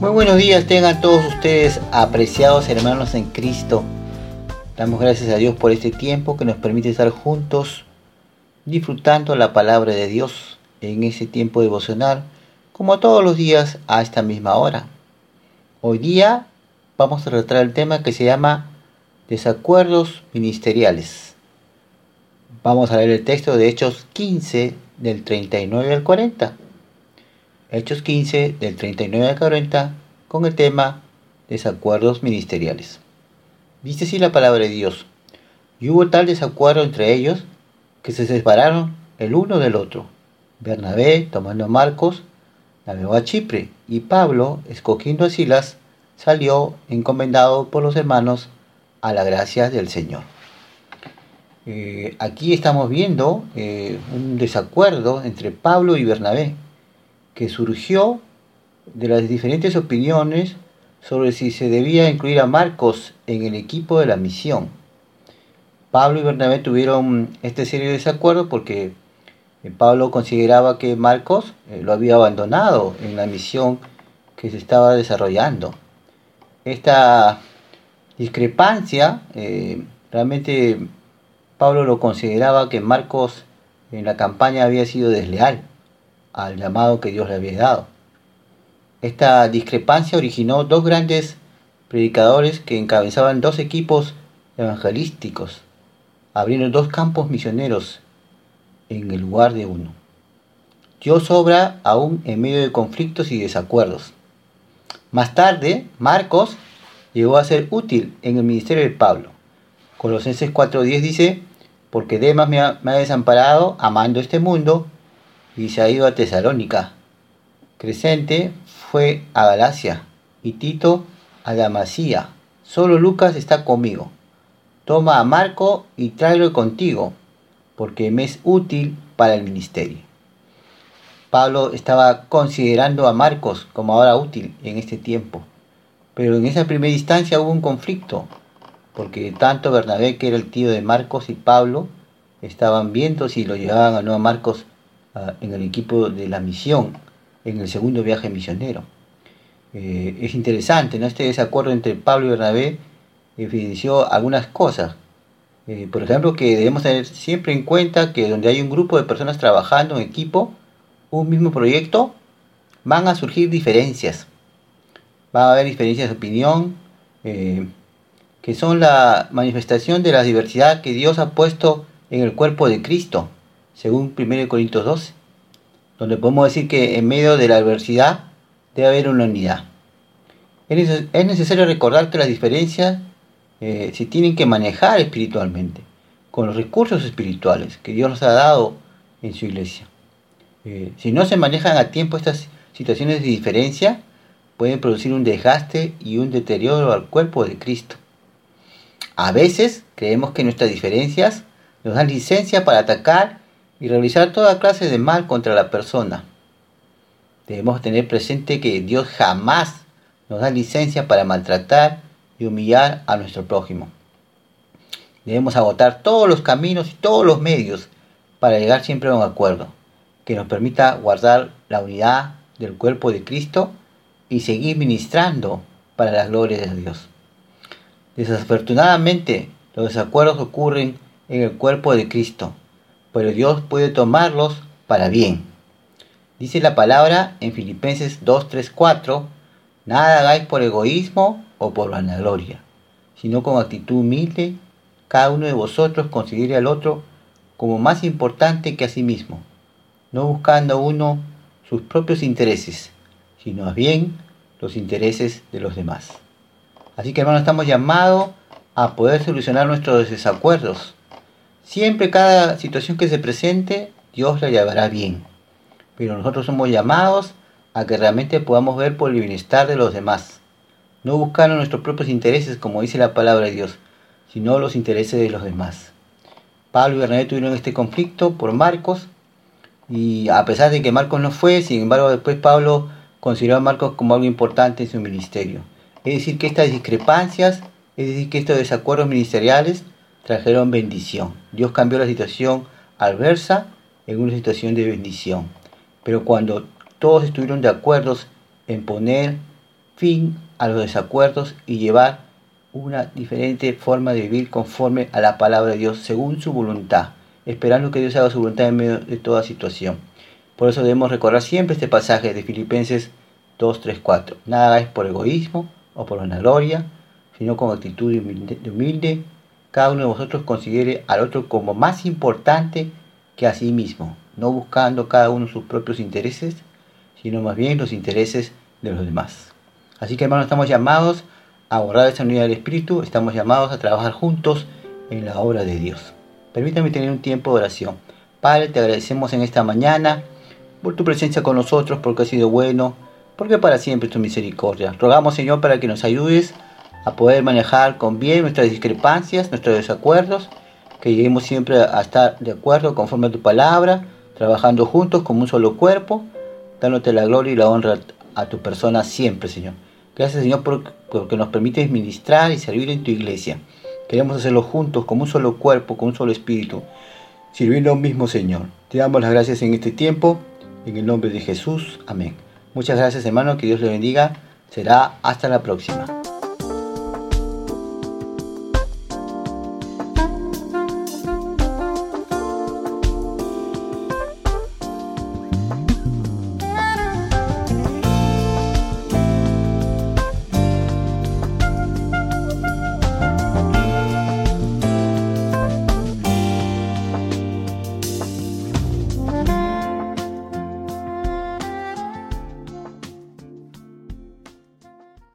Muy buenos días tengan todos ustedes, apreciados hermanos en Cristo. Damos gracias a Dios por este tiempo que nos permite estar juntos, disfrutando la palabra de Dios en ese tiempo devocional, como todos los días a esta misma hora. Hoy día vamos a tratar el tema que se llama desacuerdos ministeriales. Vamos a leer el texto de Hechos 15 del 39 al 40. Hechos 15 del 39 al 40 con el tema desacuerdos ministeriales. Dice así la palabra de Dios. Y hubo tal desacuerdo entre ellos que se separaron el uno del otro. Bernabé, tomando a Marcos, navegó a Chipre, y Pablo, escogiendo a Silas, salió encomendado por los hermanos a la gracia del Señor. Eh, aquí estamos viendo eh, un desacuerdo entre Pablo y Bernabé, que surgió de las diferentes opiniones sobre si se debía incluir a Marcos en el equipo de la misión. Pablo y Bernabé tuvieron este serio desacuerdo porque eh, Pablo consideraba que Marcos lo había abandonado en la misión que se estaba desarrollando. Esta discrepancia, eh, realmente Pablo lo consideraba que Marcos en la campaña había sido desleal al llamado que Dios le había dado. Esta discrepancia originó dos grandes predicadores que encabezaban dos equipos evangelísticos, abriendo dos campos misioneros en el lugar de uno. Dios obra aún en medio de conflictos y desacuerdos. Más tarde, Marcos llegó a ser útil en el ministerio de Pablo. Colosenses 4.10 dice, porque Demas me ha, desamparado amando este mundo y se ha ido a Tesalónica. Crescente fue a Galacia y Tito a Damasía. Solo Lucas está conmigo. Toma a Marco y tráelo contigo, porque me es útil para el ministerio. Pablo estaba considerando a Marcos como ahora útil en este tiempo. Pero en esa primera instancia hubo un conflicto, porque tanto Bernabé, que era el tío de Marcos, y Pablo estaban viendo si lo llevaban a no a Marcos ah, en el equipo de la misión, en el segundo viaje misionero. Eh, es interesante, ¿no? Este desacuerdo entre Pablo y Bernabé evidenció algunas cosas. Eh, por ejemplo, que debemos tener siempre en cuenta que donde hay un grupo de personas trabajando en equipo, un mismo proyecto, van a surgir diferencias va a haber diferencias de opinión, eh, que son la manifestación de la diversidad que Dios ha puesto en el cuerpo de Cristo, según 1 Corintios 12, donde podemos decir que en medio de la adversidad debe haber una unidad. Es necesario recordar que las diferencias eh, se tienen que manejar espiritualmente, con los recursos espirituales que Dios nos ha dado en su iglesia. Eh, si no se manejan a tiempo estas situaciones de diferencia, pueden producir un desgaste y un deterioro al cuerpo de Cristo. A veces creemos que nuestras diferencias nos dan licencia para atacar y realizar toda clase de mal contra la persona. Debemos tener presente que Dios jamás nos da licencia para maltratar y humillar a nuestro prójimo. Debemos agotar todos los caminos y todos los medios para llegar siempre a un acuerdo que nos permita guardar la unidad del cuerpo de Cristo y seguir ministrando para la gloria de Dios. Desafortunadamente, los desacuerdos ocurren en el cuerpo de Cristo, pero Dios puede tomarlos para bien. Dice la palabra en Filipenses 2, 3, 4, nada hagáis por egoísmo o por vanagloria, sino con actitud humilde, cada uno de vosotros considere al otro como más importante que a sí mismo, no buscando uno sus propios intereses, sino más bien los intereses de los demás. Así que hermanos, estamos llamados a poder solucionar nuestros desacuerdos. Siempre cada situación que se presente, Dios la llevará bien. Pero nosotros somos llamados a que realmente podamos ver por el bienestar de los demás. No buscar nuestros propios intereses, como dice la palabra de Dios, sino los intereses de los demás. Pablo y Bernabé tuvieron este conflicto por Marcos, y a pesar de que Marcos no fue, sin embargo después Pablo consideró a Marcos como algo importante en su ministerio. Es decir, que estas discrepancias, es decir, que estos desacuerdos ministeriales trajeron bendición. Dios cambió la situación adversa en una situación de bendición. Pero cuando todos estuvieron de acuerdo en poner fin a los desacuerdos y llevar una diferente forma de vivir conforme a la palabra de Dios según su voluntad, esperando que Dios haga su voluntad en medio de toda situación. Por eso debemos recordar siempre este pasaje de Filipenses 2, 3, 4. Nada es por egoísmo o por gloria, sino con actitud de humilde. Cada uno de vosotros considere al otro como más importante que a sí mismo, no buscando cada uno sus propios intereses, sino más bien los intereses de los demás. Así que hermanos, estamos llamados a abordar esa unidad del Espíritu, estamos llamados a trabajar juntos en la obra de Dios. Permítame tener un tiempo de oración. Padre, te agradecemos en esta mañana por tu presencia con nosotros, porque has sido bueno, porque para siempre tu misericordia. Rogamos, Señor, para que nos ayudes a poder manejar con bien nuestras discrepancias, nuestros desacuerdos, que lleguemos siempre a estar de acuerdo conforme a tu palabra, trabajando juntos como un solo cuerpo, dándote la gloria y la honra a tu persona siempre, Señor. Gracias, Señor, porque nos permites ministrar y servir en tu iglesia. Queremos hacerlo juntos, como un solo cuerpo, como un solo espíritu, sirviendo a un mismo Señor. Te damos las gracias en este tiempo, en el nombre de Jesús. Amén. Muchas gracias, hermano. Que Dios le bendiga. Será hasta la próxima.